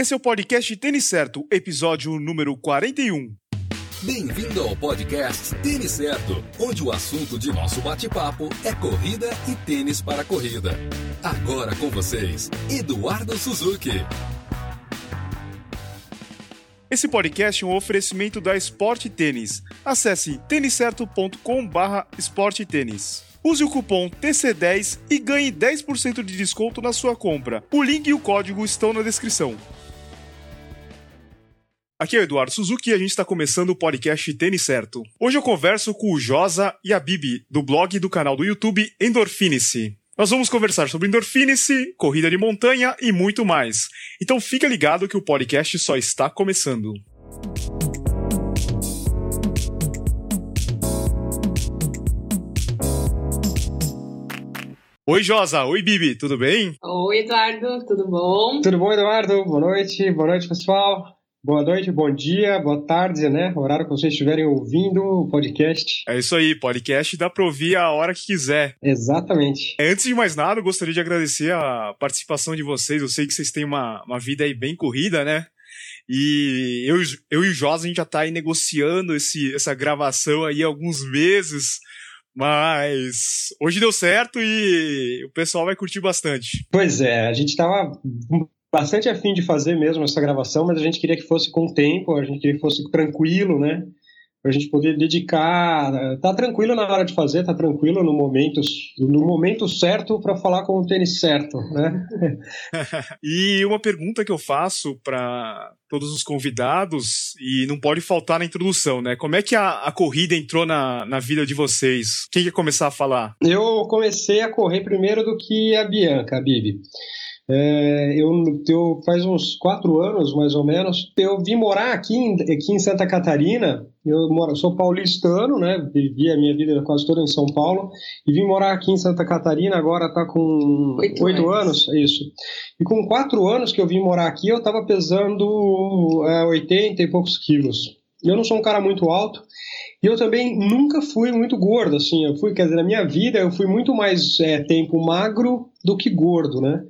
Esse é o podcast Tênis Certo, episódio número 41. Bem-vindo ao podcast Tênis Certo, onde o assunto de nosso bate-papo é corrida e tênis para corrida. Agora com vocês, Eduardo Suzuki. Esse podcast é um oferecimento da Sport Tênis. Acesse têniscerto.com/barra Tênis. Use o cupom TC10 e ganhe 10% de desconto na sua compra. O link e o código estão na descrição. Aqui é o Eduardo Suzuki e a gente está começando o podcast Tênis Certo. Hoje eu converso com o Josa e a Bibi, do blog e do canal do YouTube Endorfinice. Nós vamos conversar sobre Endorfinice, corrida de montanha e muito mais. Então fica ligado que o podcast só está começando. Oi, Josa. Oi, Bibi. Tudo bem? Oi, Eduardo. Tudo bom? Tudo bom, Eduardo? Boa noite. Boa noite, pessoal. Boa noite, bom dia, boa tarde, né? O horário que vocês estiverem ouvindo o podcast. É isso aí, podcast dá para ouvir a hora que quiser. Exatamente. Antes de mais nada, eu gostaria de agradecer a participação de vocês. Eu sei que vocês têm uma, uma vida aí bem corrida, né? E eu, eu e o Josa, a gente já tá aí negociando esse, essa gravação aí há alguns meses. Mas hoje deu certo e o pessoal vai curtir bastante. Pois é, a gente tava bastante afim de fazer mesmo essa gravação, mas a gente queria que fosse com tempo, a gente queria que fosse tranquilo, né? Pra gente poder dedicar, tá tranquilo na hora de fazer, tá tranquilo no momento, no momento certo para falar com o tênis certo, né? e uma pergunta que eu faço para todos os convidados e não pode faltar na introdução, né? Como é que a, a corrida entrou na, na vida de vocês? Quem quer começar a falar? Eu comecei a correr primeiro do que a Bianca, a Bibi. É, eu, eu faz uns quatro anos, mais ou menos, eu vim morar aqui em, aqui em Santa Catarina. Eu moro, sou paulistano, né? Vivi a minha vida quase toda em São Paulo e vim morar aqui em Santa Catarina. Agora está com oito anos. anos, isso. E com quatro anos que eu vim morar aqui, eu estava pesando é, 80 e poucos quilos. Eu não sou um cara muito alto. E eu também nunca fui muito gordo, assim. Eu fui, quer dizer, na minha vida eu fui muito mais é, tempo magro do que gordo, né?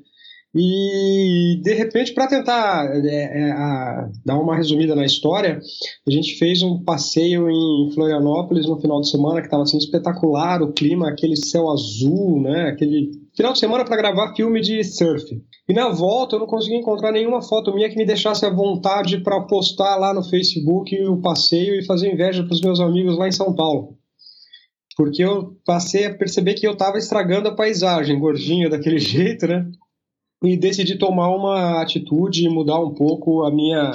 E, de repente, para tentar é, é, a, dar uma resumida na história, a gente fez um passeio em Florianópolis no final de semana que estava assim, espetacular, o clima, aquele céu azul, né? aquele final de semana para gravar filme de surf. E na volta eu não consegui encontrar nenhuma foto minha que me deixasse à vontade para postar lá no Facebook o passeio e fazer inveja para os meus amigos lá em São Paulo porque eu passei a perceber que eu estava estragando a paisagem, gordinho daquele jeito, né? E decidi tomar uma atitude e mudar um pouco a minha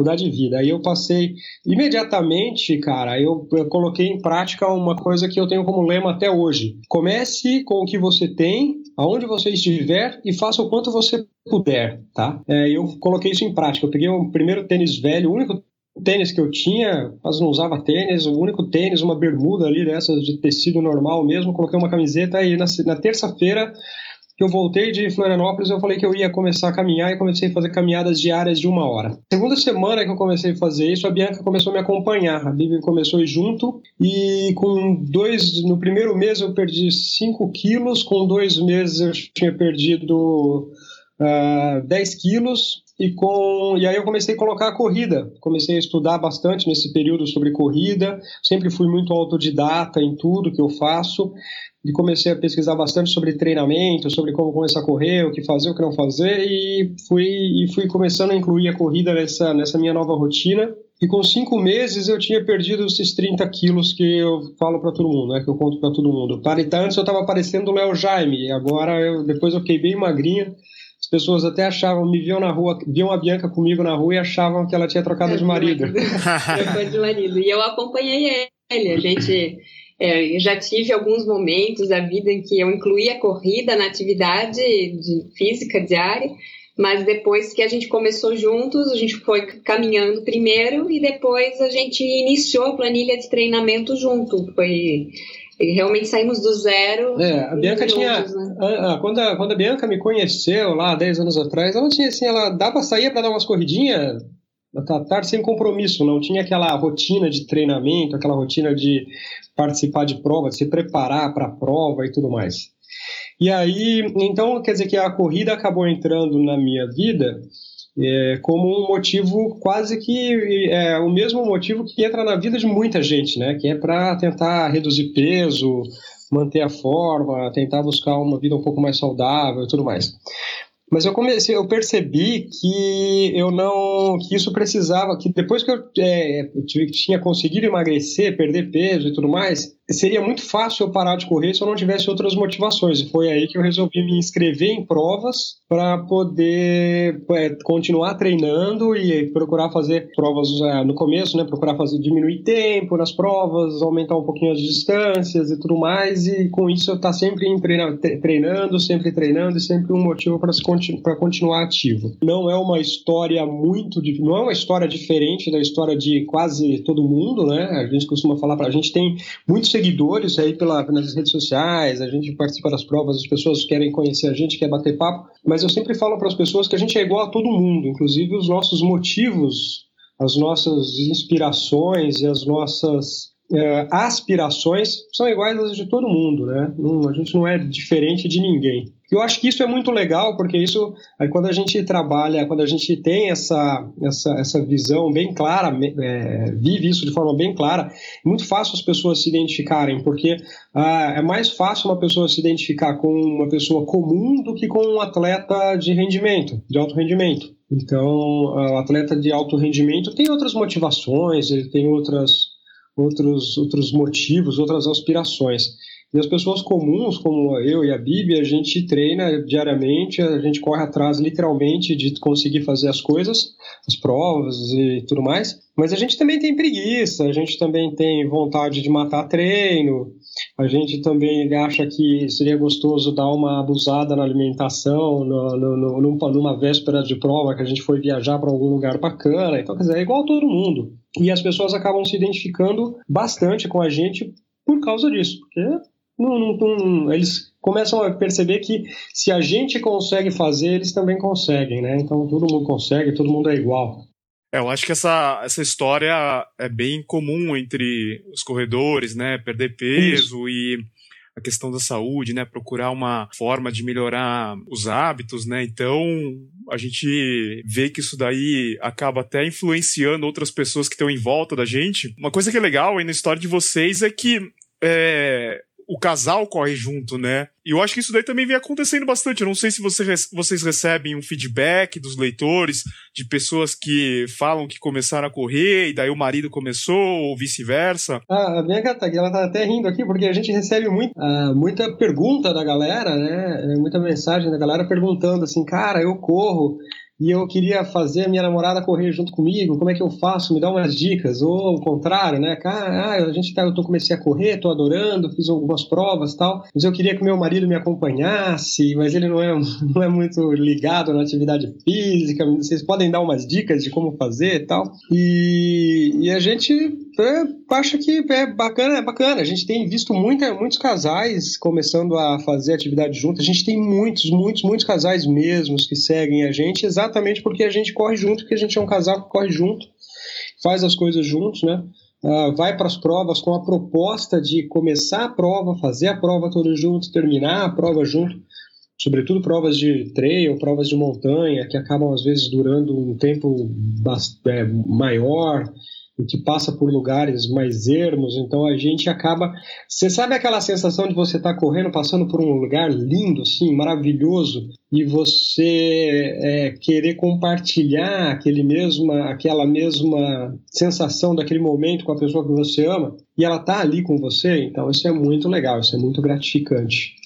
mudar de vida. Aí eu passei imediatamente, cara, eu, eu, coloquei em prática uma coisa que eu tenho como lema até hoje. Comece com o que você tem, aonde você estiver e faça o quanto você puder, tá? É, eu coloquei isso em prática. Eu peguei o primeiro tênis velho, o único tênis que eu tinha, mas não usava tênis, o único tênis, uma bermuda ali dessas de tecido normal mesmo, coloquei uma camiseta e na, na terça-feira que eu voltei de Florianópolis, eu falei que eu ia começar a caminhar e comecei a fazer caminhadas diárias de uma hora. Segunda semana que eu comecei a fazer isso, a Bianca começou a me acompanhar. A Bibi começou junto e com dois, no primeiro mês eu perdi 5 quilos, com dois meses eu tinha perdido uh, ah, 10 quilos e com e aí eu comecei a colocar a corrida comecei a estudar bastante nesse período sobre corrida sempre fui muito autodidata em tudo que eu faço e comecei a pesquisar bastante sobre treinamento, sobre como começar a correr, o que fazer, o que não fazer, e fui, e fui começando a incluir a corrida nessa, nessa minha nova rotina. E com cinco meses eu tinha perdido esses 30 quilos que eu falo para todo mundo, né, que eu conto para todo mundo. Então, antes eu estava parecendo o Léo Jaime, agora eu, depois eu fiquei bem magrinha. As pessoas até achavam, me viam na rua, viam a Bianca comigo na rua e achavam que ela tinha trocado de marido. Trocou de marido. E eu acompanhei ele. A gente é, eu já tive alguns momentos da vida em que eu incluí a corrida na atividade de física diária, mas depois que a gente começou juntos, a gente foi caminhando primeiro e depois a gente iniciou a planilha de treinamento junto. Foi realmente saímos do zero. É, a Bianca tinha. Né? A, a, quando, a, quando a Bianca me conheceu lá 10 anos atrás, ela tinha assim, ela dava sair para dar umas corridinhas tarde sem compromisso, não tinha aquela rotina de treinamento, aquela rotina de participar de prova, de se preparar para a prova e tudo mais. E aí, então, quer dizer que a corrida acabou entrando na minha vida é, como um motivo quase que é o mesmo motivo que entra na vida de muita gente, né? Que é para tentar reduzir peso, manter a forma, tentar buscar uma vida um pouco mais saudável e tudo mais. Mas eu comecei, eu percebi que eu não, que isso precisava, que depois que eu, é, eu tinha conseguido emagrecer, perder peso e tudo mais, seria muito fácil eu parar de correr se eu não tivesse outras motivações. E foi aí que eu resolvi me inscrever em provas para poder é, continuar treinando e procurar fazer provas é, no começo, né? Procurar fazer diminuir tempo nas provas, aumentar um pouquinho as distâncias e tudo mais. E com isso eu estar tá sempre treinando, sempre treinando e sempre um motivo para para continuar ativo. Não é uma história muito, não é uma história diferente da história de quase todo mundo, né? A gente costuma falar para a gente tem muitos seguidores aí pela, nas redes sociais, a gente participa das provas, as pessoas querem conhecer a gente, quer bater papo, mas eu sempre falo para as pessoas que a gente é igual a todo mundo, inclusive os nossos motivos, as nossas inspirações e as nossas é, aspirações são iguais às de todo mundo, né? A gente não é diferente de ninguém. Eu acho que isso é muito legal, porque isso, quando a gente trabalha, quando a gente tem essa, essa, essa visão bem clara, é, vive isso de forma bem clara, é muito fácil as pessoas se identificarem, porque ah, é mais fácil uma pessoa se identificar com uma pessoa comum do que com um atleta de rendimento, de alto rendimento. Então, o atleta de alto rendimento tem outras motivações, ele tem outras, outros, outros motivos, outras aspirações. E as pessoas comuns, como eu e a Bibi, a gente treina diariamente, a gente corre atrás literalmente de conseguir fazer as coisas, as provas e tudo mais. Mas a gente também tem preguiça, a gente também tem vontade de matar treino, a gente também acha que seria gostoso dar uma abusada na alimentação, no, no, no, numa véspera de prova que a gente foi viajar para algum lugar bacana. Então, quer dizer, é igual todo mundo. E as pessoas acabam se identificando bastante com a gente por causa disso, porque não, não, não, eles começam a perceber que se a gente consegue fazer, eles também conseguem, né? Então todo mundo consegue, todo mundo é igual. É, eu acho que essa, essa história é bem comum entre os corredores, né? Perder peso Isso. e a questão da saúde, né? Procurar uma forma de melhorar os hábitos, né? Então, a gente vê que isso daí acaba até influenciando outras pessoas que estão em volta da gente. Uma coisa que é legal aí na história de vocês é que é, o casal corre junto, né? E eu acho que isso daí também vem acontecendo bastante. Eu não sei se você, vocês recebem um feedback dos leitores, de pessoas que falam que começaram a correr e daí o marido começou, ou vice-versa. Ah, a minha gata, ela tá até rindo aqui, porque a gente recebe muito, uh, muita pergunta da galera, né? Muita mensagem da galera perguntando assim, cara, eu corro e eu queria fazer a minha namorada correr junto comigo, como é que eu faço? Me dá umas dicas. Ou o contrário, né? Ah, a gente tá, eu tô, comecei a correr, tô adorando, fiz algumas provas tal, mas eu queria que meu marido me acompanhasse, mas ele não é, não é muito ligado na atividade física. Vocês podem dar umas dicas de como fazer e tal. E a gente é, acha que é bacana, é bacana. A gente tem visto muita, muitos casais começando a fazer atividade junto. A gente tem muitos, muitos, muitos casais mesmos que seguem a gente, exatamente porque a gente corre junto, porque a gente é um casal que corre junto, faz as coisas juntos, né? Uh, vai para as provas com a proposta de começar a prova, fazer a prova todos juntos, terminar a prova junto, sobretudo provas de trail, provas de montanha, que acabam às vezes durando um tempo é, maior que passa por lugares mais ermos, então a gente acaba. Você sabe aquela sensação de você estar tá correndo, passando por um lugar lindo, assim, maravilhoso, e você é, querer compartilhar aquele mesma, aquela mesma sensação daquele momento com a pessoa que você ama, e ela está ali com você, então isso é muito legal, isso é muito gratificante.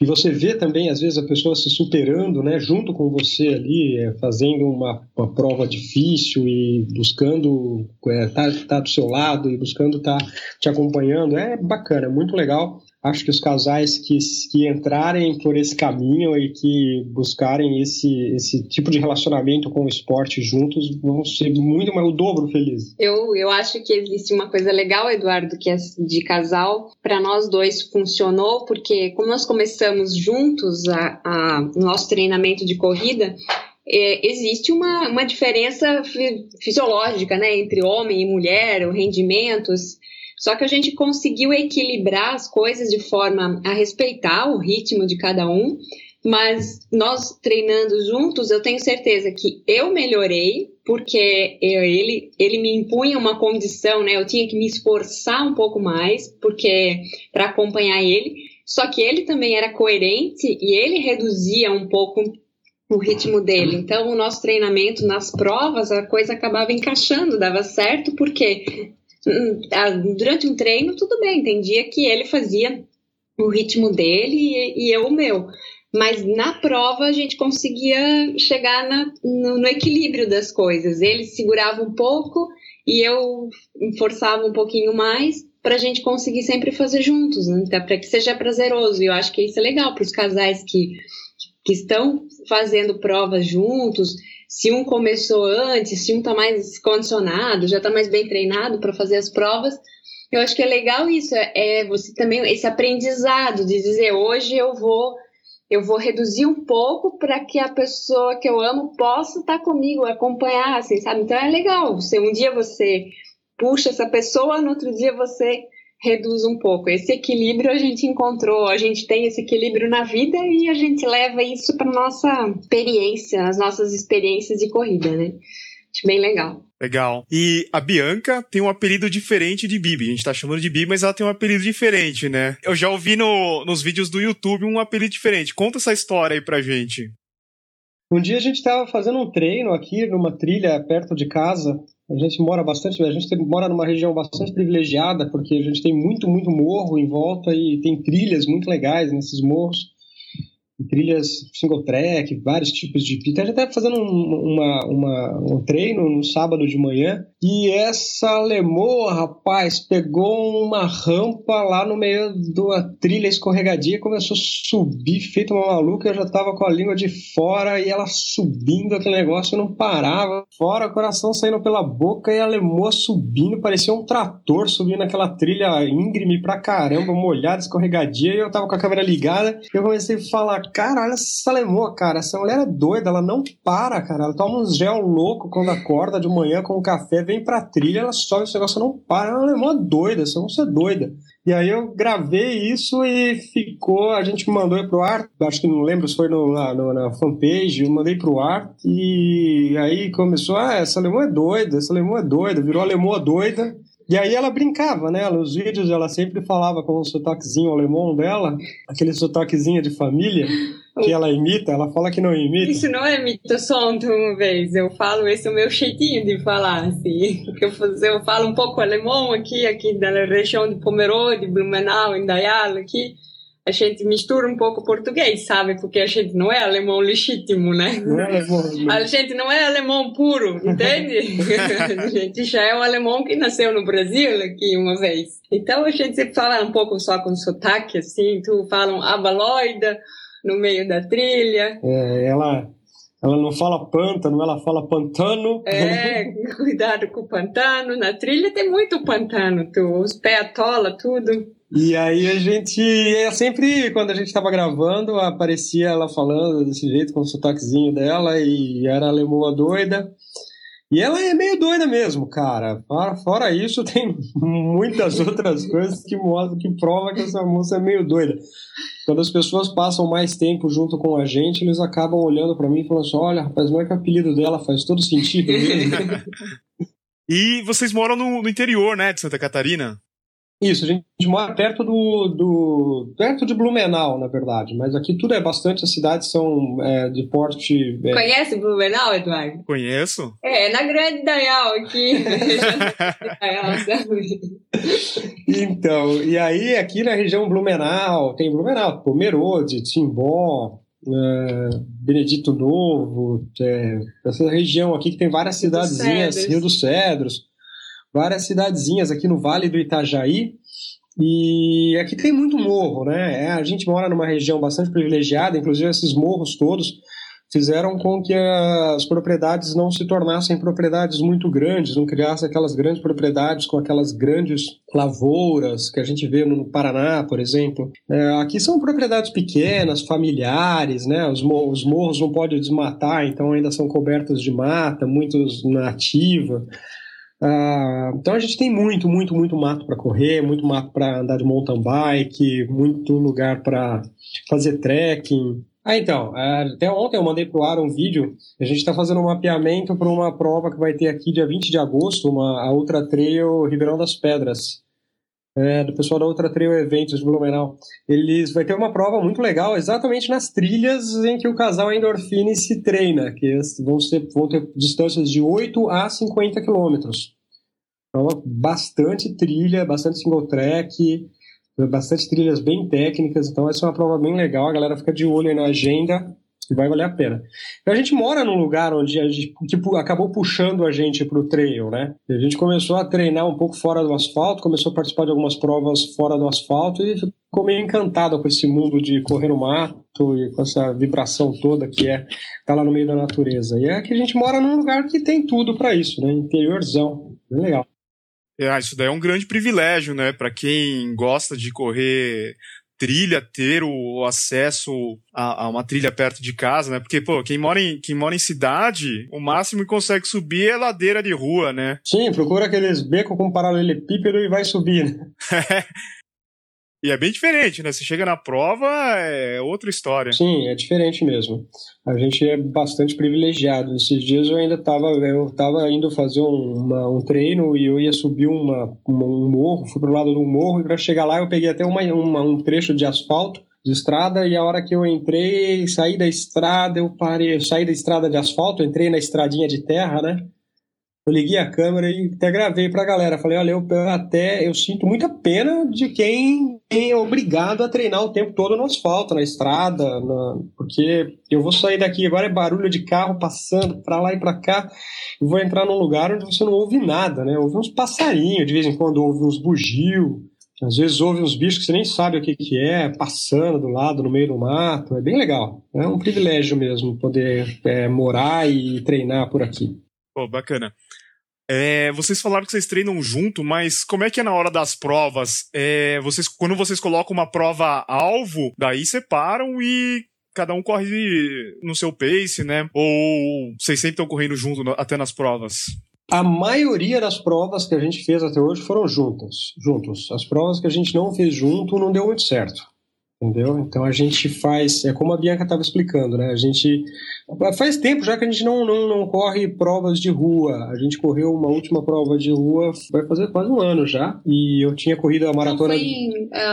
E você vê também, às vezes, a pessoa se superando, né, junto com você ali, é, fazendo uma, uma, prova difícil e buscando estar é, tá, tá do seu lado e buscando estar tá te acompanhando. É bacana, é muito legal acho que os casais que, que entrarem por esse caminho e que buscarem esse, esse tipo de relacionamento com o esporte juntos vão ser muito mais o dobro felizes. Eu, eu acho que existe uma coisa legal, Eduardo, que é de casal. Para nós dois funcionou, porque como nós começamos juntos a, a nosso treinamento de corrida, é, existe uma, uma diferença fisiológica né, entre homem e mulher, rendimentos. Só que a gente conseguiu equilibrar as coisas de forma a respeitar o ritmo de cada um, mas nós treinando juntos, eu tenho certeza que eu melhorei, porque eu, ele, ele me impunha uma condição, né? Eu tinha que me esforçar um pouco mais, porque para acompanhar ele. Só que ele também era coerente e ele reduzia um pouco o ritmo dele. Então, o nosso treinamento nas provas, a coisa acabava encaixando, dava certo, porque durante um treino, tudo bem, tem dia que ele fazia o ritmo dele e, e eu o meu mas na prova a gente conseguia chegar na, no, no, equilíbrio das coisas. Ele segurava um pouco e eu forçava um pouquinho mais para a gente conseguir sempre fazer juntos, né? para que seja prazeroso. E eu acho que isso é legal para os casais que, que estão fazendo provas juntos. Se um começou antes, se um está mais condicionado, já está mais bem treinado para fazer as provas, eu acho que é legal isso, é, é você também esse aprendizado de dizer hoje eu vou eu vou reduzir um pouco para que a pessoa que eu amo possa estar tá comigo, acompanhar, assim, sabe? Então é legal. Você, um dia você puxa essa pessoa, no outro dia você reduz um pouco. Esse equilíbrio a gente encontrou, a gente tem esse equilíbrio na vida e a gente leva isso para nossa experiência, as nossas experiências de corrida, né? Acho bem legal. Legal. E a Bianca tem um apelido diferente de Bibi. A gente tá chamando de Bibi, mas ela tem um apelido diferente, né? Eu já ouvi no, nos vídeos do YouTube um apelido diferente. Conta essa história aí pra gente. Um dia a gente estava fazendo um treino aqui numa trilha perto de casa. A gente mora bastante, a gente mora numa região bastante privilegiada, porque a gente tem muito, muito morro em volta e tem trilhas muito legais nesses morros trilhas single track, vários tipos de pista. A gente estava fazendo um, uma, uma, um treino no sábado de manhã e essa lemoa, rapaz, pegou uma rampa lá no meio da trilha escorregadia, começou a subir, feito uma maluca. Eu já tava com a língua de fora e ela subindo, aquele negócio não parava. Fora, o coração saindo pela boca e a lemoa subindo, parecia um trator subindo aquela trilha íngreme pra caramba, molhada, escorregadia. E eu tava com a câmera ligada eu comecei a falar caralho, essa lemoa, cara, essa mulher é doida, ela não para, cara. Ela toma uns gel louco quando acorda de manhã com um café, vem pra trilha, ela sobe, esse negócio não para. Ela é uma lemoa doida, essa moça é doida. E aí eu gravei isso e ficou, a gente mandou pro ar, acho que não lembro se foi no, na, no, na fanpage, eu mandei pro ar, e aí começou, ah, essa lemoa é doida, essa lemoa é doida, virou a lemoa doida, e aí ela brincava, né? Nos vídeos ela sempre falava com o sotaquezinho alemão dela, aquele sotaquezinho de família que ela imita, ela fala que não imita. Isso não é imitação de uma vez, eu falo, esse é o meu jeitinho de falar, assim. Eu, eu falo um pouco alemão aqui, aqui da região de Pomerode, Blumenau, Indaial, aqui a gente mistura um pouco português, sabe? Porque a gente não é alemão legítimo, né? Não é alemão. Não. A gente não é alemão puro, entende? a gente já é um alemão que nasceu no Brasil aqui uma vez. Então a gente fala um pouco só com sotaque, assim, tu fala um abaloida no meio da trilha. É, ela ela não fala pântano, ela fala pantano. É, cuidado com o pantano. Na trilha tem muito pantano, tu, os pés atola, tudo. E aí a gente, é sempre quando a gente estava gravando, aparecia ela falando desse jeito, com o sotaquezinho dela, e era a lemoa doida. E ela é meio doida mesmo, cara. Fora isso, tem muitas outras coisas que mostram, que provam que essa moça é meio doida. Quando as pessoas passam mais tempo junto com a gente, eles acabam olhando para mim e falando assim: olha, rapaz, não é que o apelido dela faz todo sentido mesmo. e vocês moram no, no interior, né, de Santa Catarina? Isso, a gente mora perto do, do, perto de Blumenau, na verdade, mas aqui tudo é bastante, as cidades são é, de porte. É... Conhece Blumenau, Eduardo? Conheço. É, na Grande Dayal aqui. então, e aí aqui na região Blumenau, tem Blumenau, Pomerode, Timbó, é, Benedito Novo, é, essa região aqui que tem várias cidadezinhas, Rio dos Cedros várias cidadezinhas aqui no Vale do Itajaí. E aqui tem muito morro, né? É, a gente mora numa região bastante privilegiada, inclusive esses morros todos fizeram com que as propriedades não se tornassem propriedades muito grandes, não criassem aquelas grandes propriedades com aquelas grandes lavouras que a gente vê no Paraná, por exemplo. É, aqui são propriedades pequenas, familiares, né? Os, os morros não podem desmatar, então ainda são cobertos de mata, muitos na. Ah, então a gente tem muito, muito, muito mato para correr, muito mato para andar de mountain bike, muito lugar para fazer trekking. Ah, então, é, até ontem eu mandei pro ar um vídeo, a gente está fazendo um mapeamento para uma prova que vai ter aqui dia 20 de agosto, uma, a Ultra Trail Ribeirão das Pedras, é, do pessoal da Ultra Trail Eventos de Blumenau. Eles vai ter uma prova muito legal, exatamente nas trilhas em que o casal Endorfine se treina, que vão, ser, vão ter distâncias de 8 a 50 quilômetros. Então, bastante trilha, bastante single track, bastante trilhas bem técnicas, então essa é uma prova bem legal, a galera fica de olho na agenda e vai valer a pena. Então, a gente mora num lugar onde a gente acabou puxando a gente para o trail, né? A gente começou a treinar um pouco fora do asfalto, começou a participar de algumas provas fora do asfalto e ficou meio encantado com esse mundo de correr no mato e com essa vibração toda que é estar tá lá no meio da natureza. E é que a gente mora num lugar que tem tudo para isso, né? Interiorzão. Legal. É, isso daí é um grande privilégio, né? Para quem gosta de correr trilha, ter o acesso a, a, uma trilha perto de casa, né? Porque, pô, quem mora, em, quem mora em cidade, o máximo que consegue subir é ladeira de rua, né? Sim, procura aqueles becos com paralelepípedo e vai subir, né? E é bem diferente, né? Você chega na prova, é outra história. Sim, é diferente mesmo. A gente é bastante privilegiado. Esses dias eu ainda estava eu tava indo fazer um, uma, um treino e eu ia subir uma, um morro, fui pro lado do morro, e para chegar lá eu peguei até uma, uma, um trecho de asfalto de estrada e a hora que eu entrei, saí da estrada, eu parei, eu saí da estrada de asfalto, entrei na estradinha de terra, né? Eu liguei a câmera e até gravei pra galera. Falei, olha, eu até eu sinto muita pena de quem é obrigado a treinar o tempo todo no asfalto, na estrada, na... porque eu vou sair daqui, agora é barulho de carro passando pra lá e pra cá, e vou entrar num lugar onde você não ouve nada, né? Ouve uns passarinhos, de vez em quando ouve uns bugios, às vezes ouve uns bichos que você nem sabe o que, que é, passando do lado, no meio do mato. É bem legal. É um privilégio mesmo poder é, morar e treinar por aqui. Pô, bacana. É, vocês falaram que vocês treinam junto, mas como é que é na hora das provas? É, vocês, quando vocês colocam uma prova alvo, daí separam e cada um corre no seu pace, né? Ou vocês sempre estão correndo junto até nas provas? A maioria das provas que a gente fez até hoje foram juntas, juntos. As provas que a gente não fez junto não deu muito certo. Entendeu? Então a gente faz, é como a Bianca estava explicando, né? A gente faz tempo já que a gente não, não, não corre provas de rua. A gente correu uma última prova de rua, vai fazer quase um ano já. E eu tinha corrido a maratona. Não,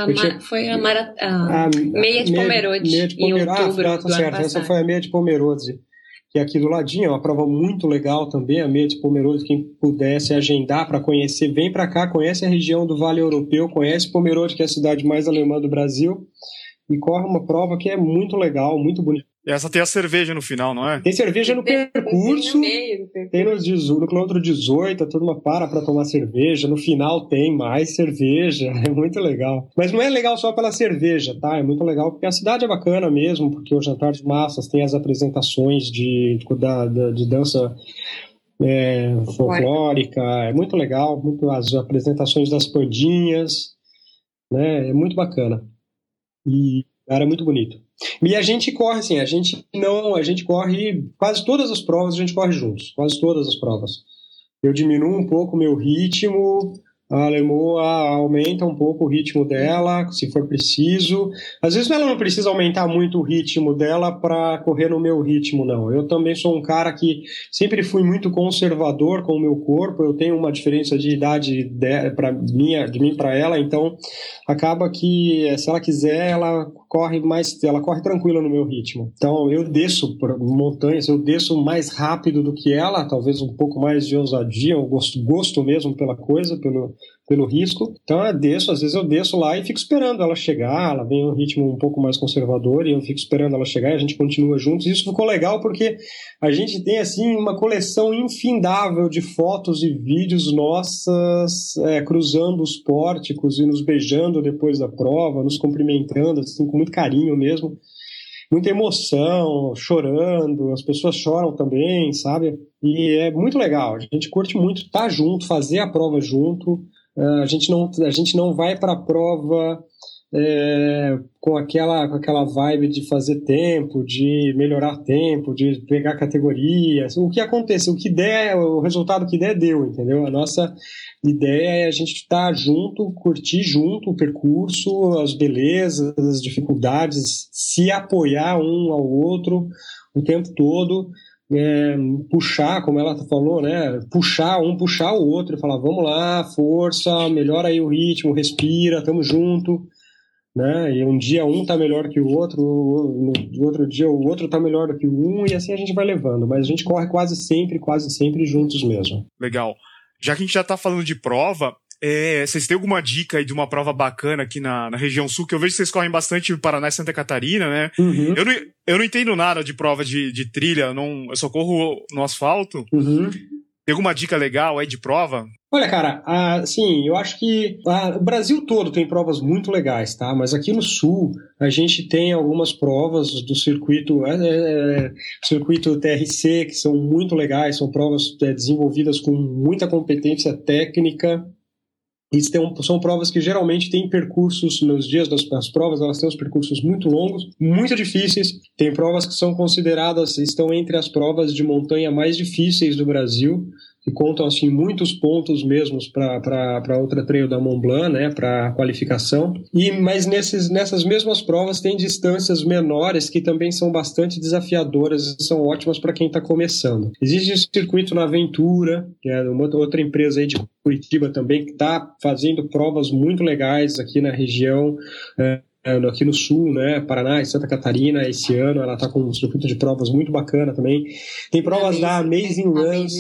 foi, a, tinha, foi a, mara, a, a, meia de Pomerode. Meia de Pomerode. Ah, tá certo. Essa foi a meia de Pomerode que é aqui do ladinho, é uma prova muito legal também, a meia de Pomerode, quem pudesse agendar para conhecer, vem para cá, conhece a região do Vale Europeu, conhece Pomerode, que é a cidade mais alemã do Brasil, e corre uma prova que é muito legal, muito bonita. Essa tem a cerveja no final, não é? Tem cerveja no percurso, tem no, no quilômetro 18, a turma para para tomar cerveja, no final tem mais cerveja, é muito legal. Mas não é legal só pela cerveja, tá? É muito legal porque a cidade é bacana mesmo, porque o Jantar de Massas tem as apresentações de, da, da de dança é, folclórica, é muito legal, muito, as apresentações das pandinhas, né? É muito bacana. E era muito bonito. E a gente corre assim, a gente não, a gente corre quase todas as provas, a gente corre juntos, quase todas as provas. Eu diminuo um pouco o meu ritmo, a Lemoa aumenta um pouco o ritmo dela, se for preciso. Às vezes ela não precisa aumentar muito o ritmo dela para correr no meu ritmo, não. Eu também sou um cara que sempre fui muito conservador com o meu corpo. Eu tenho uma diferença de idade de, pra minha, de mim para ela, então acaba que se ela quiser, ela corre mais, ela corre tranquila no meu ritmo. Então eu desço montanhas, eu desço mais rápido do que ela, talvez um pouco mais de ousadia, eu gosto, gosto mesmo pela coisa, pelo pelo risco. Então eu desço, às vezes eu desço lá e fico esperando ela chegar, ela vem um ritmo um pouco mais conservador e eu fico esperando ela chegar e a gente continua juntos. Isso ficou legal porque a gente tem assim uma coleção infindável de fotos e vídeos nossas é, cruzando os pórticos e nos beijando depois da prova, nos cumprimentando assim com muito carinho mesmo. Muita emoção, chorando, as pessoas choram também, sabe? E é muito legal. A gente curte muito estar junto, fazer a prova junto. Uh, a, gente não, a gente não vai para a prova é, com, aquela, com aquela vibe de fazer tempo, de melhorar tempo, de pegar categorias. O que acontecer, o que der, o resultado que der, deu, entendeu? A nossa ideia é a gente estar tá junto, curtir junto o percurso, as belezas, as dificuldades, se apoiar um ao outro o tempo todo é, puxar, como ela falou, né? Puxar um, puxar o outro, e falar, vamos lá, força, melhora aí o ritmo, respira, tamo junto, né? E um dia um tá melhor que o outro, no outro dia o outro tá melhor do que um, e assim a gente vai levando. Mas a gente corre quase sempre, quase sempre juntos mesmo. Legal. Já que a gente já tá falando de prova, é, vocês têm alguma dica aí de uma prova bacana aqui na, na região sul? Que eu vejo que vocês correm bastante Paraná e Santa Catarina, né? Uhum. Eu, não, eu não entendo nada de prova de, de trilha, não, eu só corro no asfalto. Uhum. Tem alguma dica legal aí de prova? Olha, cara, assim, eu acho que o Brasil todo tem provas muito legais, tá? Mas aqui no Sul a gente tem algumas provas do circuito, é, é, é circuito TRC que são muito legais, são provas é, desenvolvidas com muita competência técnica isso tem, são provas que geralmente têm percursos nos dias das, das, provas, elas têm os percursos muito longos, muito difíceis. Tem provas que são consideradas, estão entre as provas de montanha mais difíceis do Brasil que contam assim muitos pontos mesmos para outra trail da Mont Blanc, né, para qualificação. E mas nesses, nessas mesmas provas tem distâncias menores que também são bastante desafiadoras e são ótimas para quem está começando. Existe o circuito na Aventura, que é uma outra empresa aí de Curitiba também que está fazendo provas muito legais aqui na região. É, aqui no sul, né, Paraná e Santa Catarina, esse ano ela está com um circuito de provas muito bacana também. Tem provas da Amazing Runs.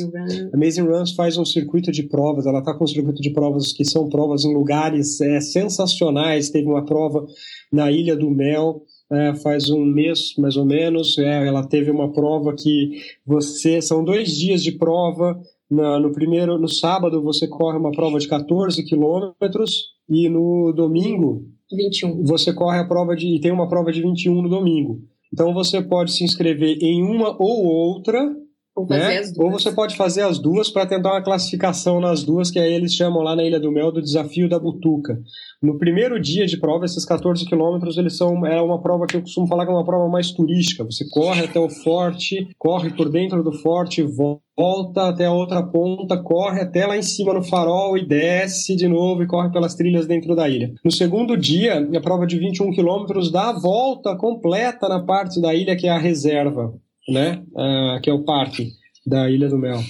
Amazing Runs faz um circuito de provas, ela está com um circuito de provas que são provas em lugares é, sensacionais. Teve uma prova na Ilha do Mel, é, faz um mês mais ou menos. É, ela teve uma prova que você. São dois dias de prova. Na, no primeiro, no sábado, você corre uma prova de 14 quilômetros e no domingo 21. Você corre a prova de. tem uma prova de 21 no domingo. Então você pode se inscrever em uma ou outra. Ou, né? ou você pode fazer as duas para tentar uma classificação nas duas, que aí eles chamam lá na Ilha do Mel do desafio da Butuca. No primeiro dia de prova, esses 14 quilômetros, eles são é uma prova que eu costumo falar que é uma prova mais turística. Você corre até o forte, corre por dentro do forte, volta até a outra ponta, corre até lá em cima no farol e desce de novo e corre pelas trilhas dentro da ilha. No segundo dia, a prova de 21 quilômetros dá a volta completa na parte da ilha que é a reserva, né? Ah, que é o parque da Ilha do Mel.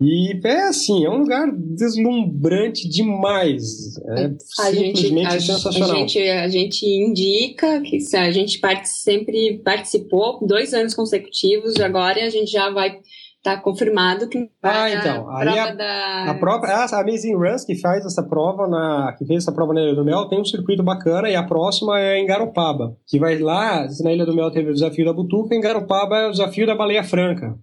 E é assim, é um lugar deslumbrante demais. É a simplesmente gente, a, sensacional. A gente, a gente indica que a gente sempre participou dois anos consecutivos, agora a gente já vai tá confirmado que ah então a prova a, da... a prova a Amazing Runs que faz essa prova na que fez essa prova na Ilha do Mel tem um circuito bacana e a próxima é em Garopaba que vai lá na Ilha do Mel teve o desafio da Butuca em Garopaba é o desafio da Baleia Franca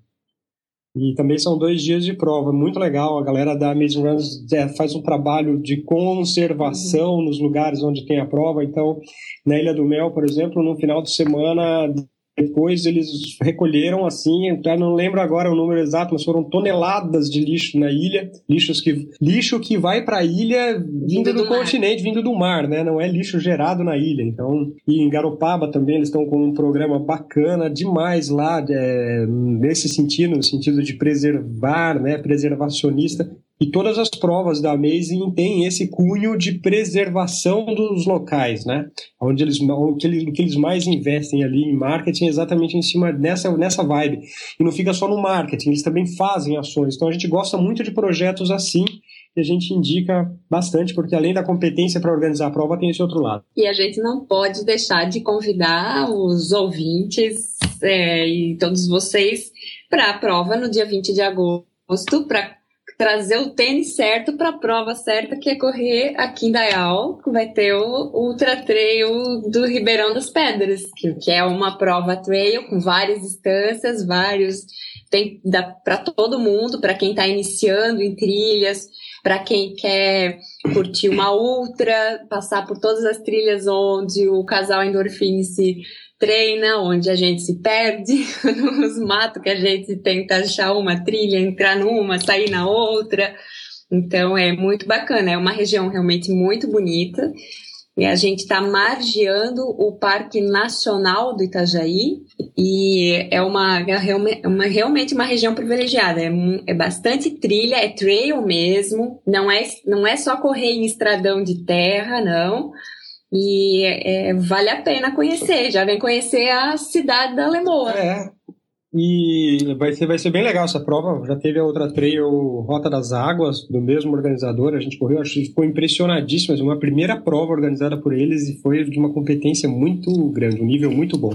e também são dois dias de prova, muito legal. A galera da Amazing Runs é, faz um trabalho de conservação uhum. nos lugares onde tem a prova. Então, na Ilha do Mel, por exemplo, no final de semana depois eles recolheram assim, eu não lembro agora o número exato, mas foram toneladas de lixo na ilha, lixos que lixo que vai para a ilha vindo, vindo do, do continente, vindo do mar, né? Não é lixo gerado na ilha. Então, e em Garopaba também eles estão com um programa bacana demais lá, é, nesse sentido, no sentido de preservar, né? Preservacionista. E todas as provas da Amazing têm esse cunho de preservação dos locais, né? Onde eles, o que eles, que eles mais investem ali em marketing é exatamente em cima dessa, nessa vibe. E não fica só no marketing, eles também fazem ações. Então a gente gosta muito de projetos assim e a gente indica bastante, porque além da competência para organizar a prova, tem esse outro lado. E a gente não pode deixar de convidar os ouvintes é, e todos vocês para a prova no dia 20 de agosto, para trazer o tênis certo para a prova certa, que é correr aqui em Dayal, que vai ter o Ultra Trail do Ribeirão das Pedras, que, que é uma prova trail com várias distâncias, vários tem para todo mundo, para quem está iniciando em trilhas, para quem quer curtir uma ultra, passar por todas as trilhas onde o casal endorfine se treina, onde a gente se perde nos matos, que a gente tenta achar uma trilha, entrar numa, sair na outra. Então é muito bacana, é uma região realmente muito bonita. E a gente está margeando o Parque Nacional do Itajaí e é uma, é uma realmente uma região privilegiada. É, é, bastante trilha, é trail mesmo. Não é, não é só correr em estradão de terra, não. E é, vale a pena conhecer. Já vem conhecer a cidade da Lemoa. É, e vai ser, vai ser bem legal essa prova. Já teve a outra trail Rota das Águas, do mesmo organizador. A gente correu, acho que ficou impressionadíssimo. Uma primeira prova organizada por eles e foi de uma competência muito grande, um nível muito bom.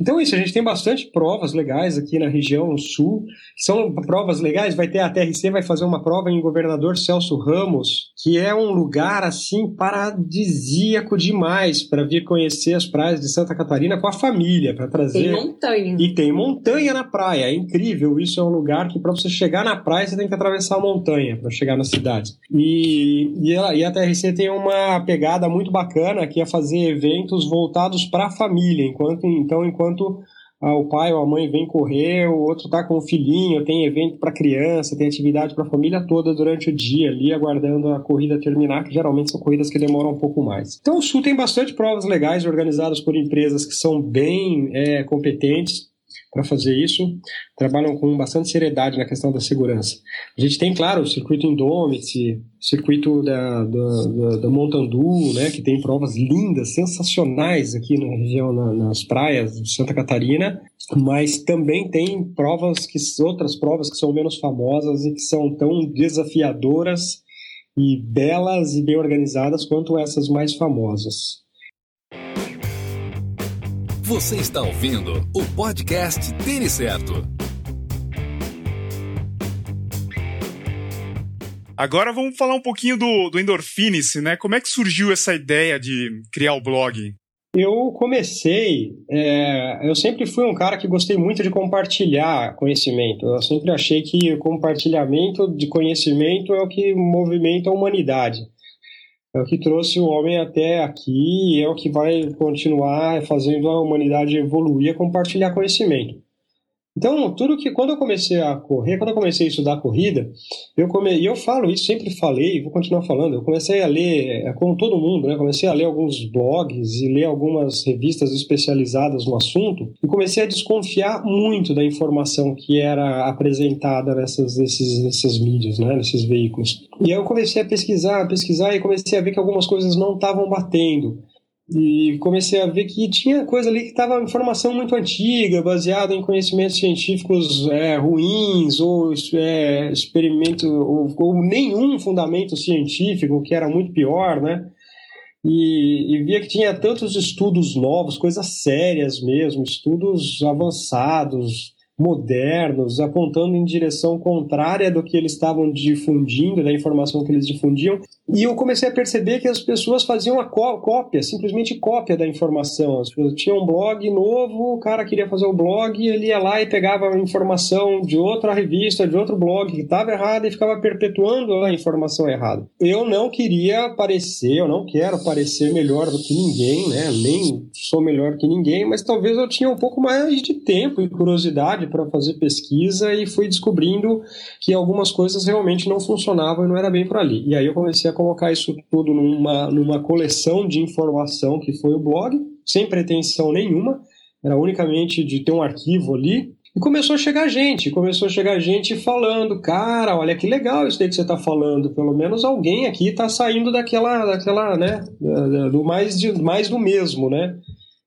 Então é isso, a gente tem bastante provas legais aqui na região sul. São provas legais, vai ter a TRC, vai fazer uma prova em Governador Celso Ramos, que é um lugar assim paradisíaco demais para vir conhecer as praias de Santa Catarina com a família, para trazer. Tem montanha. E tem montanha montanha na praia. É incrível. Isso é um lugar que, para você chegar na praia, você tem que atravessar a montanha para chegar na cidade. E, e, a, e a TRC tem uma pegada muito bacana que é fazer eventos voltados para a família. Enquanto, então, enquanto ah, o pai ou a mãe vem correr, o outro tá com o filhinho, tem evento para criança, tem atividade para a família toda durante o dia ali, aguardando a corrida terminar, que geralmente são corridas que demoram um pouco mais. Então o Sul tem bastante provas legais organizadas por empresas que são bem é, competentes para fazer isso, trabalham com bastante seriedade na questão da segurança. A gente tem, claro, o circuito Indomit, circuito da, da, da, da Montandu, né, que tem provas lindas, sensacionais aqui na região, na, nas praias de Santa Catarina, mas também tem provas que outras provas que são menos famosas e que são tão desafiadoras e belas e bem organizadas quanto essas mais famosas. Você está ouvindo o podcast Tênis Certo. Agora vamos falar um pouquinho do, do Endorfinice, né? Como é que surgiu essa ideia de criar o blog? Eu comecei, é, eu sempre fui um cara que gostei muito de compartilhar conhecimento. Eu sempre achei que o compartilhamento de conhecimento é o que movimenta a humanidade é o que trouxe o homem até aqui e é o que vai continuar fazendo a humanidade evoluir, a compartilhar conhecimento. Então, tudo que quando eu comecei a correr, quando eu comecei a estudar corrida, eu come, e eu falo isso, sempre falei, vou continuar falando. Eu comecei a ler, é, como todo mundo, né? Comecei a ler alguns blogs e ler algumas revistas especializadas no assunto e comecei a desconfiar muito da informação que era apresentada nessas nesses, nessas mídias, né? Nesses veículos. E aí eu comecei a pesquisar, pesquisar e comecei a ver que algumas coisas não estavam batendo e comecei a ver que tinha coisa ali que estava informação muito antiga, baseada em conhecimentos científicos é, ruins ou é, experimento ou, ou, nenhum fundamento científico, que era muito pior, né? E, e via que tinha tantos estudos novos, coisas sérias mesmo, estudos avançados, modernos, apontando em direção contrária do que eles estavam difundindo, da informação que eles difundiam. E eu comecei a perceber que as pessoas faziam a cópia, simplesmente cópia da informação. Tinha um blog novo, o cara queria fazer o blog, ele ia lá e pegava a informação de outra revista, de outro blog que estava errada e ficava perpetuando a informação errada. Eu não queria parecer, eu não quero parecer melhor do que ninguém, né? Nem sou melhor que ninguém, mas talvez eu tinha um pouco mais de tempo e curiosidade para fazer pesquisa e fui descobrindo que algumas coisas realmente não funcionavam e não era bem por ali. E aí eu comecei a colocar isso tudo numa, numa coleção de informação que foi o blog, sem pretensão nenhuma, era unicamente de ter um arquivo ali. E começou a chegar gente, começou a chegar gente falando, cara, olha que legal isso daí que você está falando, pelo menos alguém aqui está saindo daquela, daquela, né, do mais, de, mais do mesmo, né?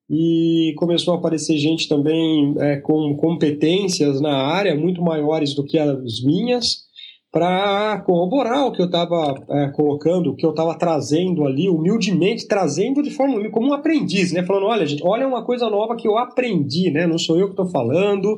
E começou a aparecer gente também é, com competências na área muito maiores do que as minhas para corroborar o que eu estava é, colocando, o que eu estava trazendo ali, humildemente trazendo de forma como um aprendiz, né? Falando, olha, gente, olha uma coisa nova que eu aprendi, né? Não sou eu que estou falando,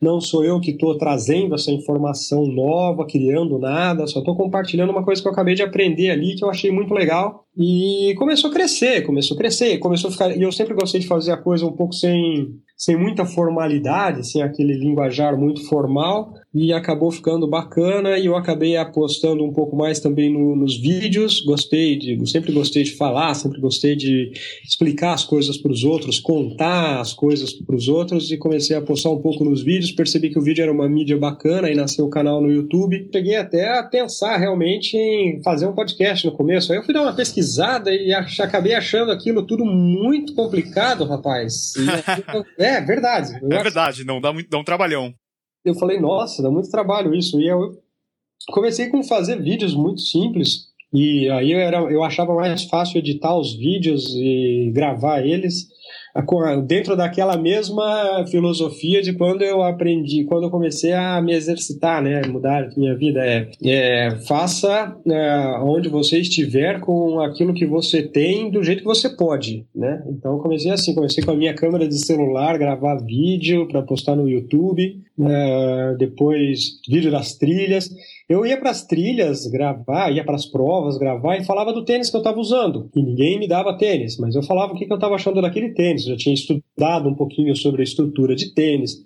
não sou eu que estou trazendo essa informação nova, criando nada, só estou compartilhando uma coisa que eu acabei de aprender ali que eu achei muito legal e começou a crescer, começou a crescer, começou a ficar. E eu sempre gostei de fazer a coisa um pouco sem, sem muita formalidade, sem aquele linguajar muito formal. E acabou ficando bacana e eu acabei apostando um pouco mais também no, nos vídeos. Gostei de, sempre gostei de falar, sempre gostei de explicar as coisas para os outros, contar as coisas para os outros e comecei a apostar um pouco nos vídeos. Percebi que o vídeo era uma mídia bacana e nasceu o canal no YouTube. Cheguei até a pensar realmente em fazer um podcast no começo. Aí eu fui dar uma pesquisada e ach, acabei achando aquilo tudo muito complicado, rapaz. E, é verdade. É verdade, não dá, muito, dá um trabalhão eu falei, nossa, dá muito trabalho isso. E eu comecei com fazer vídeos muito simples. E aí eu, era, eu achava mais fácil editar os vídeos e gravar eles dentro daquela mesma filosofia de quando eu aprendi, quando eu comecei a me exercitar, né, mudar minha vida é, é faça é, onde você estiver com aquilo que você tem do jeito que você pode, né? Então comecei assim, comecei com a minha câmera de celular, gravar vídeo para postar no YouTube, é, depois vídeo das trilhas eu ia para as trilhas gravar, ia para as provas gravar e falava do tênis que eu estava usando. E ninguém me dava tênis, mas eu falava o que, que eu estava achando daquele tênis. Eu já tinha estudado um pouquinho sobre a estrutura de tênis,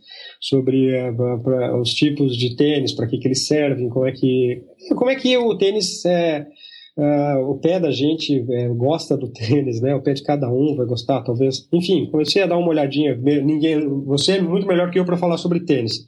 sobre uh, pra, os tipos de tênis, para que, que eles servem, como é que, como é que o tênis é, Uh, o pé da gente é, gosta do tênis, né? O pé de cada um vai gostar, talvez. Enfim, comecei a dar uma olhadinha. Ninguém, você é muito melhor que eu para falar sobre tênis.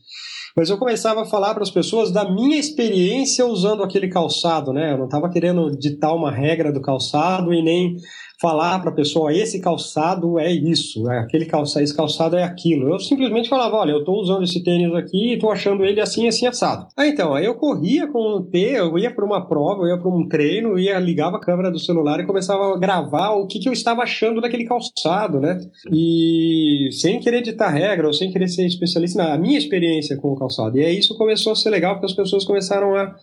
Mas eu começava a falar para as pessoas da minha experiência usando aquele calçado, né? Eu não estava querendo ditar uma regra do calçado e nem falar para a pessoa esse calçado é isso, é aquele calçado, esse calçado é aquilo. Eu simplesmente falava, olha, eu estou usando esse tênis aqui e estou achando ele assim, assim, assado. Ah, então, aí eu corria com o T, eu ia para uma prova, eu ia para um treino, ia ligava a câmera do celular e começava a gravar o que, que eu estava achando daquele calçado, né? E sem querer editar regra ou sem querer ser especialista, a minha experiência com o calçado. E aí isso começou a ser legal porque as pessoas começaram a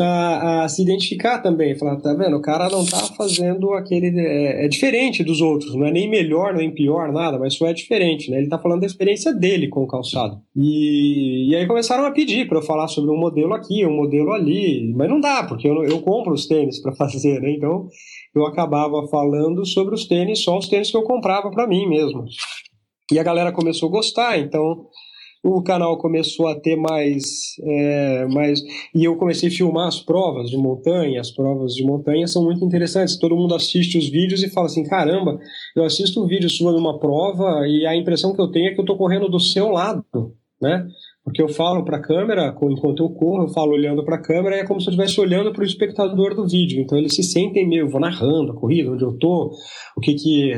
a, a, se identificar também, falar, tá vendo, o cara não tá fazendo aquele, é, é, diferente dos outros, não é nem melhor, nem pior, nada, mas só é diferente, né, ele tá falando da experiência dele com o calçado, e, e aí começaram a pedir para eu falar sobre um modelo aqui, um modelo ali, mas não dá, porque eu, eu compro os tênis para fazer, né, então eu acabava falando sobre os tênis, só os tênis que eu comprava para mim mesmo, e a galera começou a gostar, então o canal começou a ter mais, é, mais. E eu comecei a filmar as provas de montanha. As provas de montanha são muito interessantes. Todo mundo assiste os vídeos e fala assim: caramba, eu assisto um vídeo sua numa prova e a impressão que eu tenho é que eu estou correndo do seu lado, né? Porque eu falo para a câmera, enquanto eu corro, eu falo olhando para a câmera, é como se eu estivesse olhando para o espectador do vídeo. Então eles se sentem meio, eu vou narrando a corrida, onde eu tô, o que que,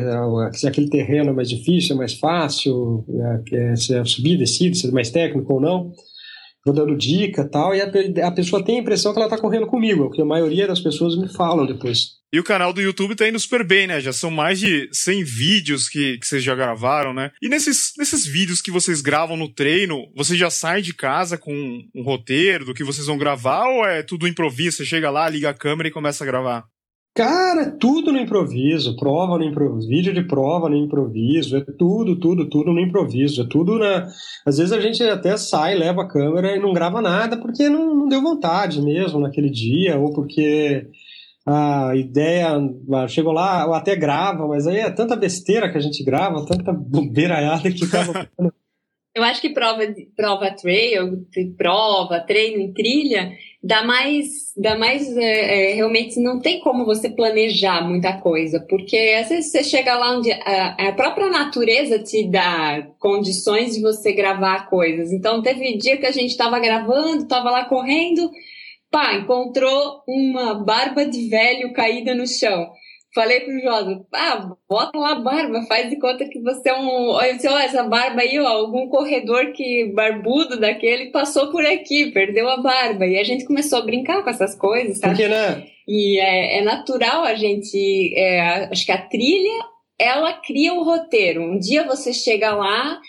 se aquele terreno é mais difícil, é mais fácil, é, se é subir, descida, se é mais técnico ou não. Vou dando dica tal, e a, a pessoa tem a impressão que ela está correndo comigo, porque a maioria das pessoas me falam depois. E o canal do YouTube tá indo super bem, né? Já são mais de 100 vídeos que, que vocês já gravaram, né? E nesses, nesses vídeos que vocês gravam no treino, vocês já saem de casa com um roteiro do que vocês vão gravar ou é tudo improviso? Você chega lá, liga a câmera e começa a gravar? Cara, tudo no improviso, prova no improviso, vídeo de prova no improviso, é tudo, tudo, tudo no improviso, é tudo na... Às vezes a gente até sai, leva a câmera e não grava nada porque não, não deu vontade mesmo naquele dia, ou porque a ideia chegou lá, ou até grava, mas aí é tanta besteira que a gente grava, tanta bobeiraiada que acaba. Eu acho que prova, prova trail, prova, treino em trilha, dá mais, dá mais é, é, realmente não tem como você planejar muita coisa, porque às vezes você chega lá onde a, a, própria natureza te dá condições de você gravar coisas. Então teve dia que a gente estava gravando, estava lá correndo, Pá, encontrou uma barba de velho caída no chão. Falei pro Josa, pá, bota lá a barba, faz de conta que você é um. Olha, essa barba aí, ó, algum corredor que barbudo daquele passou por aqui, perdeu a barba. E a gente começou a brincar com essas coisas, sabe? Porque, né? E é, é natural a gente. É, acho que a trilha, ela cria o roteiro. Um dia você chega lá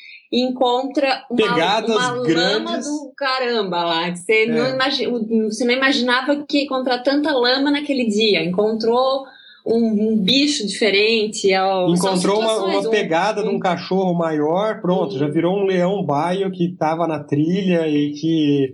encontra uma, uma lama do caramba lá. Que você, é. não imagi você não imaginava que ia encontrar tanta lama naquele dia. Encontrou um, um bicho diferente. É encontrou uma, uma, pegada um... de um cachorro maior, pronto, já virou um leão baio que estava na trilha e que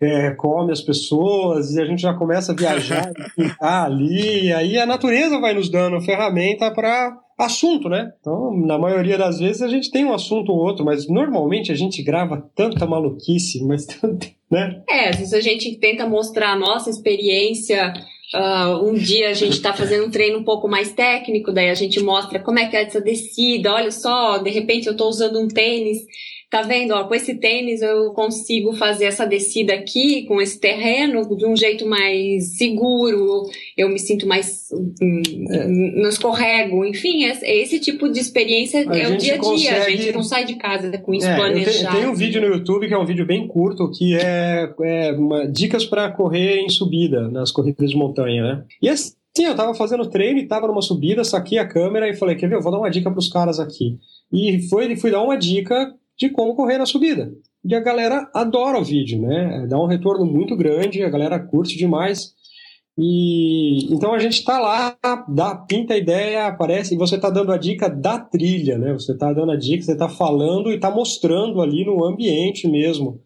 é. É, come as pessoas, e a gente já começa a viajar e ali. E aí a natureza vai nos dando ferramenta para assunto, né? Então, na maioria das vezes a gente tem um assunto ou outro, mas normalmente a gente grava tanta maluquice, mas né? É, às vezes a gente tenta mostrar a nossa experiência. Uh, um dia a gente está fazendo um treino um pouco mais técnico, daí a gente mostra como é que é essa descida. Olha só, de repente eu estou usando um tênis tá vendo, ó, com esse tênis eu consigo fazer essa descida aqui, com esse terreno, de um jeito mais seguro, eu me sinto mais, hum, é. não escorrego, enfim, esse tipo de experiência a é o dia a dia, consegue... a gente não sai de casa com isso é, planejado. Tem um vídeo no YouTube que é um vídeo bem curto, que é, é uma, dicas para correr em subida, nas corridas de montanha, né? E assim, eu tava fazendo treino e tava numa subida, saquei a câmera e falei, quer ver, eu vou dar uma dica pros caras aqui. E foi, fui dar uma dica de como correr na subida. E a galera adora o vídeo, né? Dá um retorno muito grande, a galera curte demais. E então a gente está lá, dá, pinta a ideia, aparece, e você está dando a dica da trilha, né? Você está dando a dica, você está falando e está mostrando ali no ambiente mesmo,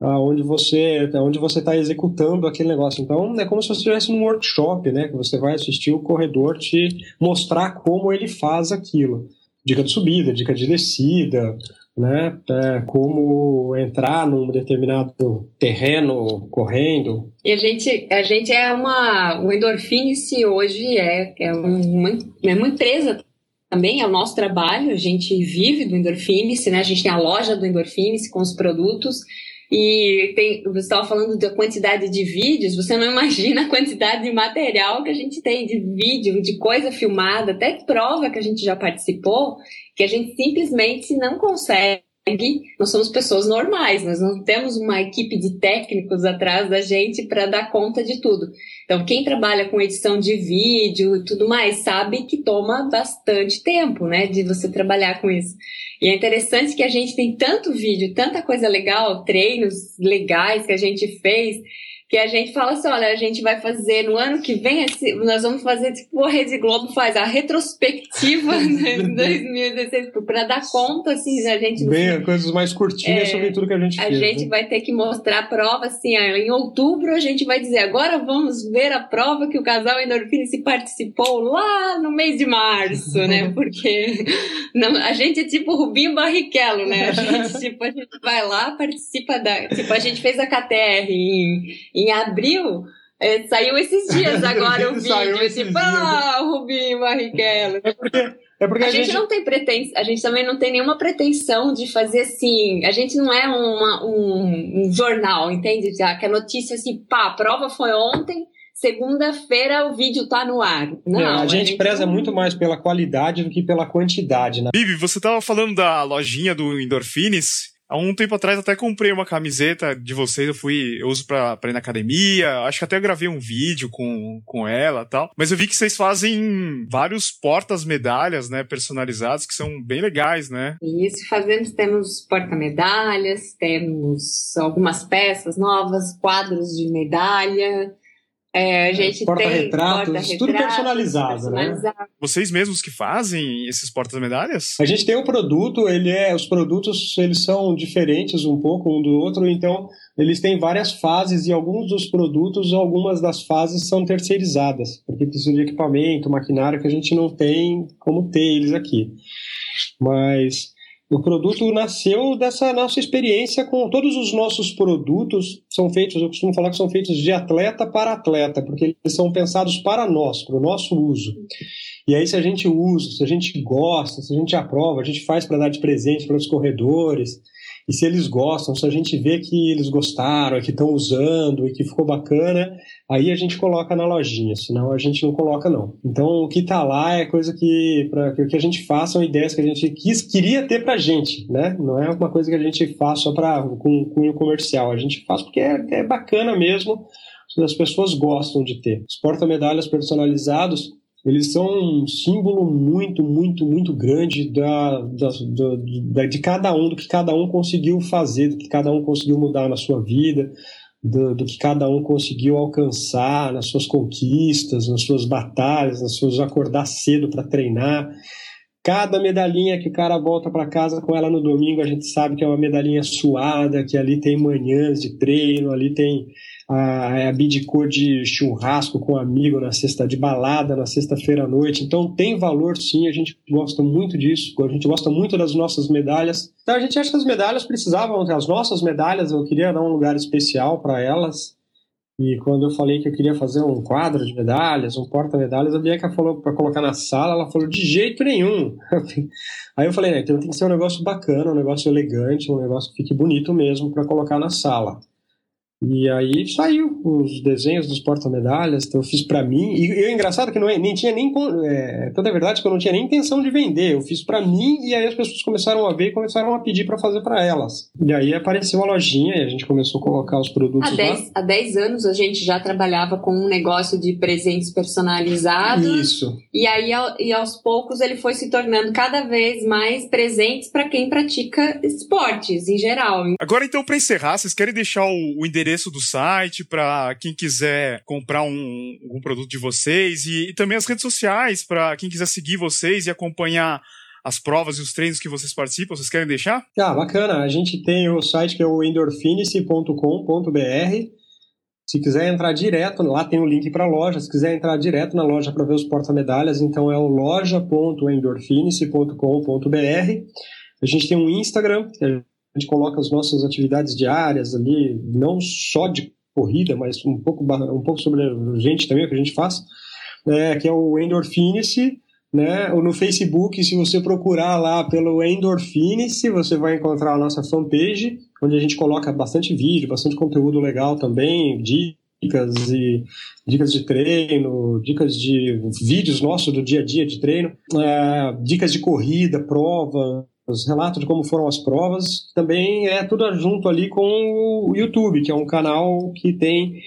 onde você onde você está executando aquele negócio. Então é como se você estivesse num workshop, né? Que você vai assistir o corredor te mostrar como ele faz aquilo. Dica de subida, dica de descida, né? É, como entrar num determinado terreno correndo. E a gente, a gente é uma. O Endorfinice hoje é, é, uma, é uma empresa também, é o nosso trabalho, a gente vive do Endorfinice, né? A gente tem a loja do Endorfinice com os produtos. E tem, você estava falando da quantidade de vídeos, você não imagina a quantidade de material que a gente tem de vídeo, de coisa filmada, até prova que a gente já participou, que a gente simplesmente não consegue. Nós somos pessoas normais, nós não temos uma equipe de técnicos atrás da gente para dar conta de tudo. Então, quem trabalha com edição de vídeo e tudo mais sabe que toma bastante tempo, né, de você trabalhar com isso. E é interessante que a gente tem tanto vídeo, tanta coisa legal, treinos legais que a gente fez, que a gente fala assim, olha, a gente vai fazer no ano que vem, nós vamos fazer tipo a Rede Globo faz a retrospectiva né, 2016 para dar conta assim, a gente bem coisas mais curtinhas é, sobre tudo que a gente a fez. A gente né? vai ter que mostrar a prova assim, em outubro a gente vai dizer, agora vamos ver a prova que o casal Endorfina se participou lá no mês de março, né? Porque não, a gente é tipo Rubinho Barrichello, né? A gente tipo a gente vai lá, participa da, tipo a gente fez a KTR em em abril, é, saiu esses dias agora o vídeo, tipo, ah, Rubinho Barrichello. É porque, é porque a, a gente, gente, não tem pretensão, a gente também não tem nenhuma pretensão de fazer assim, a gente não é uma, um, um jornal, entende? Já que a notícia assim, pá, a prova foi ontem, segunda-feira o vídeo tá no ar. Não, é, a, gente a, gente preza não... muito mais pela qualidade do que pela quantidade, né? Bibi, você tava falando da lojinha do Endorfines. Há um tempo atrás até comprei uma camiseta de vocês, eu fui, eu uso pra, pra ir na academia, acho que até gravei um vídeo com, com ela tal. Mas eu vi que vocês fazem vários portas-medalhas, né, personalizados, que são bem legais, né? Isso, fazemos, temos porta-medalhas, temos algumas peças novas, quadros de medalha, é, a gente porta-retratos, porta tudo personalizado, né? Vocês mesmos que fazem esses portas-medalhas? A gente tem um produto, ele é, os produtos eles são diferentes um pouco um do outro, então eles têm várias fases e alguns dos produtos, algumas das fases são terceirizadas, porque precisa de equipamento, maquinário que a gente não tem como ter eles aqui. Mas o produto nasceu dessa nossa experiência com todos os nossos produtos são feitos, eu costumo falar que são feitos de atleta para atleta, porque eles são pensados para nós, para o nosso uso. E aí se a gente usa, se a gente gosta, se a gente aprova, a gente faz para dar de presente para os corredores. E se eles gostam, se a gente vê que eles gostaram, que estão usando e que ficou bacana, aí a gente coloca na lojinha, senão a gente não coloca não. Então o que está lá é coisa que para que a gente faça são ideias que a gente quis, queria ter para gente, né? Não é uma coisa que a gente faz só para com cunho comercial. A gente faz porque é, é bacana mesmo, as pessoas gostam de ter. Os porta-medalhas personalizados eles são um símbolo muito, muito, muito grande da, da, da, de cada um, do que cada um conseguiu fazer, do que cada um conseguiu mudar na sua vida, do, do que cada um conseguiu alcançar nas suas conquistas, nas suas batalhas, nas suas acordar cedo para treinar. Cada medalhinha que o cara volta para casa com ela no domingo, a gente sabe que é uma medalhinha suada, que ali tem manhãs de treino, ali tem a, a bidicô de churrasco com um amigo na sexta, de balada na sexta-feira à noite. Então tem valor sim, a gente gosta muito disso, a gente gosta muito das nossas medalhas. Então a gente acha que as medalhas precisavam, as nossas medalhas, eu queria dar um lugar especial para elas. E quando eu falei que eu queria fazer um quadro de medalhas, um porta-medalhas, a Bianca falou para colocar na sala, ela falou de jeito nenhum. Aí eu falei, né, então tem que ser um negócio bacana, um negócio elegante, um negócio que fique bonito mesmo para colocar na sala. E aí saiu os desenhos dos porta-medalhas, então eu fiz para mim. E, e é engraçado que não é, nem tinha nem. É, toda a verdade é que eu não tinha nem intenção de vender. Eu fiz para mim e aí as pessoas começaram a ver e começaram a pedir para fazer para elas. E aí apareceu a lojinha e a gente começou a colocar os produtos há dez, lá. Há 10 anos a gente já trabalhava com um negócio de presentes personalizados. Isso. E aí e aos poucos ele foi se tornando cada vez mais presentes para quem pratica esportes em geral. Agora então, para encerrar, vocês querem deixar o, o endereço endereço do site para quem quiser comprar um, um produto de vocês e, e também as redes sociais para quem quiser seguir vocês e acompanhar as provas e os treinos que vocês participam, vocês querem deixar? Ah, bacana. A gente tem o site que é o endorfinice.com.br. Se quiser entrar direto, lá tem o um link para a loja. Se quiser entrar direto na loja para ver os porta-medalhas, então é o loja.endorfinice.com.br. A gente tem um Instagram, que é gente coloca as nossas atividades diárias ali, não só de corrida, mas um pouco, um pouco sobre a gente também, o que a gente faz, é, que é o Endorfinice, né? No Facebook, se você procurar lá pelo Endorfinice, você vai encontrar a nossa fanpage, onde a gente coloca bastante vídeo, bastante conteúdo legal também, dicas e dicas de treino, dicas de vídeos nossos do dia a dia de treino, é, dicas de corrida, prova, os relatos de como foram as provas. Também é tudo junto ali com o YouTube, que é um canal que tem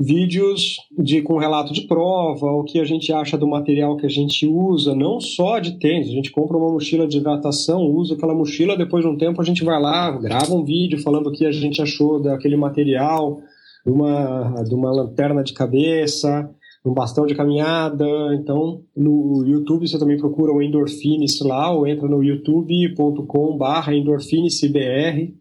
vídeos de com relato de prova, o que a gente acha do material que a gente usa, não só de tênis, a gente compra uma mochila de hidratação, usa aquela mochila, depois de um tempo a gente vai lá, grava um vídeo falando o que a gente achou daquele material, de uma, de uma lanterna de cabeça, um bastão de caminhada. Então, no YouTube você também procura o Endorfines lá, ou entra no youtube.com/barra endorfinesbr.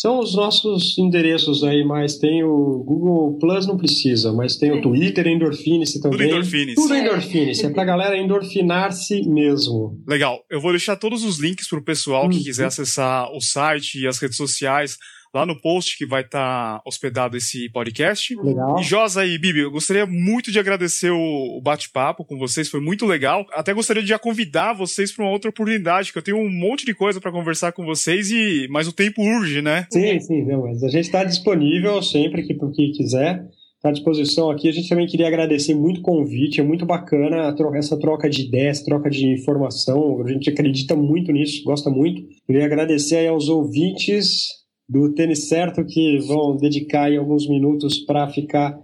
São os nossos endereços aí, mas tem o Google Plus não precisa, mas tem o Twitter Endorfinice também. Tudo Endorfinice. Tudo Endorfinice, é pra galera endorfinar-se mesmo. Legal, eu vou deixar todos os links pro pessoal que quiser acessar o site e as redes sociais lá no post que vai estar tá hospedado esse podcast. Legal. E Josa e Bibi, eu gostaria muito de agradecer o, bate-papo com vocês, foi muito legal. Até gostaria de já convidar vocês para uma outra oportunidade, que eu tenho um monte de coisa para conversar com vocês e mas o tempo urge, né? Sim, sim, não, mas a gente está disponível sempre que, que quiser está à disposição aqui. A gente também queria agradecer muito o convite, é muito bacana essa troca de ideias, troca de informação. A gente acredita muito nisso, gosta muito. Queria agradecer aos ouvintes do Tênis Certo, que vão dedicar alguns minutos para ficar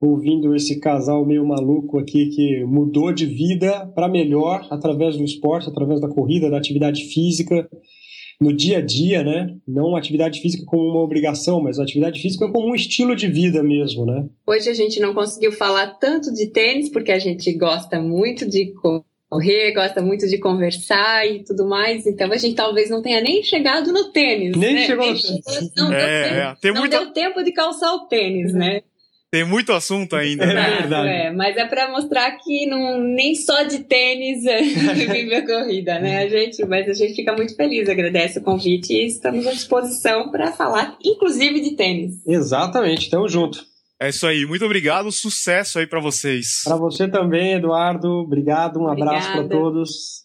ouvindo esse casal meio maluco aqui que mudou de vida para melhor através do esporte, através da corrida, da atividade física, no dia a dia, né? Não atividade física como uma obrigação, mas atividade física como um estilo de vida mesmo, né? Hoje a gente não conseguiu falar tanto de tênis porque a gente gosta muito de correr, gosta muito de conversar e tudo mais. Então a gente talvez não tenha nem chegado no tênis. Nem né? chegou no tênis. Não, é, deu, é. Tem não muita... deu tempo de calçar o tênis, né? Tem muito assunto ainda. É né? verdade. É, mas é para mostrar que não, nem só de tênis vive a corrida, né? A gente, mas a gente fica muito feliz, agradece o convite e estamos à disposição para falar, inclusive de tênis. Exatamente, tamo junto. É isso aí, muito obrigado, sucesso aí para vocês. Para você também, Eduardo, obrigado, um Obrigada. abraço para todos.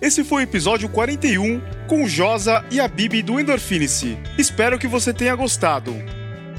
Esse foi o episódio 41 com Josa e a Bibi do Endorfinice. Espero que você tenha gostado.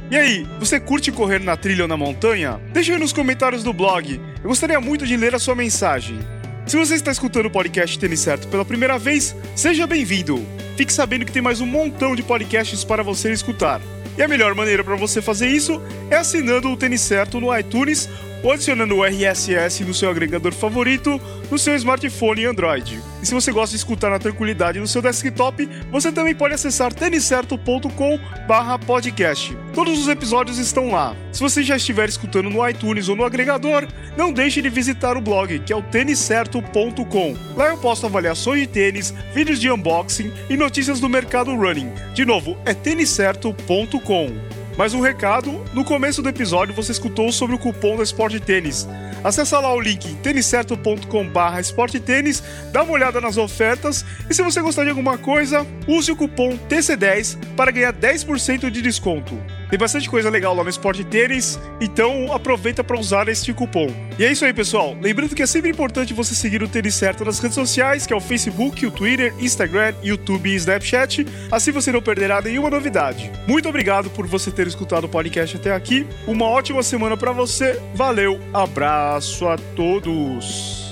E aí, você curte correr na trilha ou na montanha? Deixa aí nos comentários do blog. Eu gostaria muito de ler a sua mensagem. Se você está escutando o podcast Tênis Certo pela primeira vez, seja bem-vindo. Fique sabendo que tem mais um montão de podcasts para você escutar. E a melhor maneira para você fazer isso é assinando o Tênis Certo no iTunes ou adicionando o RSS no seu agregador favorito no seu smartphone Android. E se você gosta de escutar na tranquilidade no seu desktop, você também pode acessar têniscerto.com/podcast. Todos os episódios estão lá. Se você já estiver escutando no iTunes ou no agregador, não deixe de visitar o blog, que é o têniscerto.com. Lá eu posto avaliações de tênis, vídeos de unboxing e notícias do mercado running. De novo, é têniscerto.com. Mais um recado: no começo do episódio você escutou sobre o cupom da Sport Tênis. Acesse lá o link têniscerto.com/barra esportetênis, dá uma olhada nas ofertas e se você gostar de alguma coisa, use o cupom TC10 para ganhar 10% de desconto. Tem bastante coisa legal lá no Sport Tênis, então aproveita para usar este cupom. E é isso aí, pessoal. Lembrando que é sempre importante você seguir o Tênis Certo nas redes sociais, que é o Facebook, o Twitter, Instagram, YouTube e Snapchat. Assim você não perderá nenhuma novidade. Muito obrigado por você ter escutado o podcast até aqui. Uma ótima semana para você. Valeu, abraço a todos.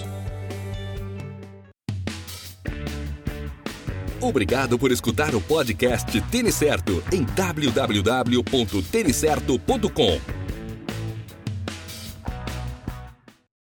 Obrigado por escutar o podcast Tênis Certo em www.tenicerto.com.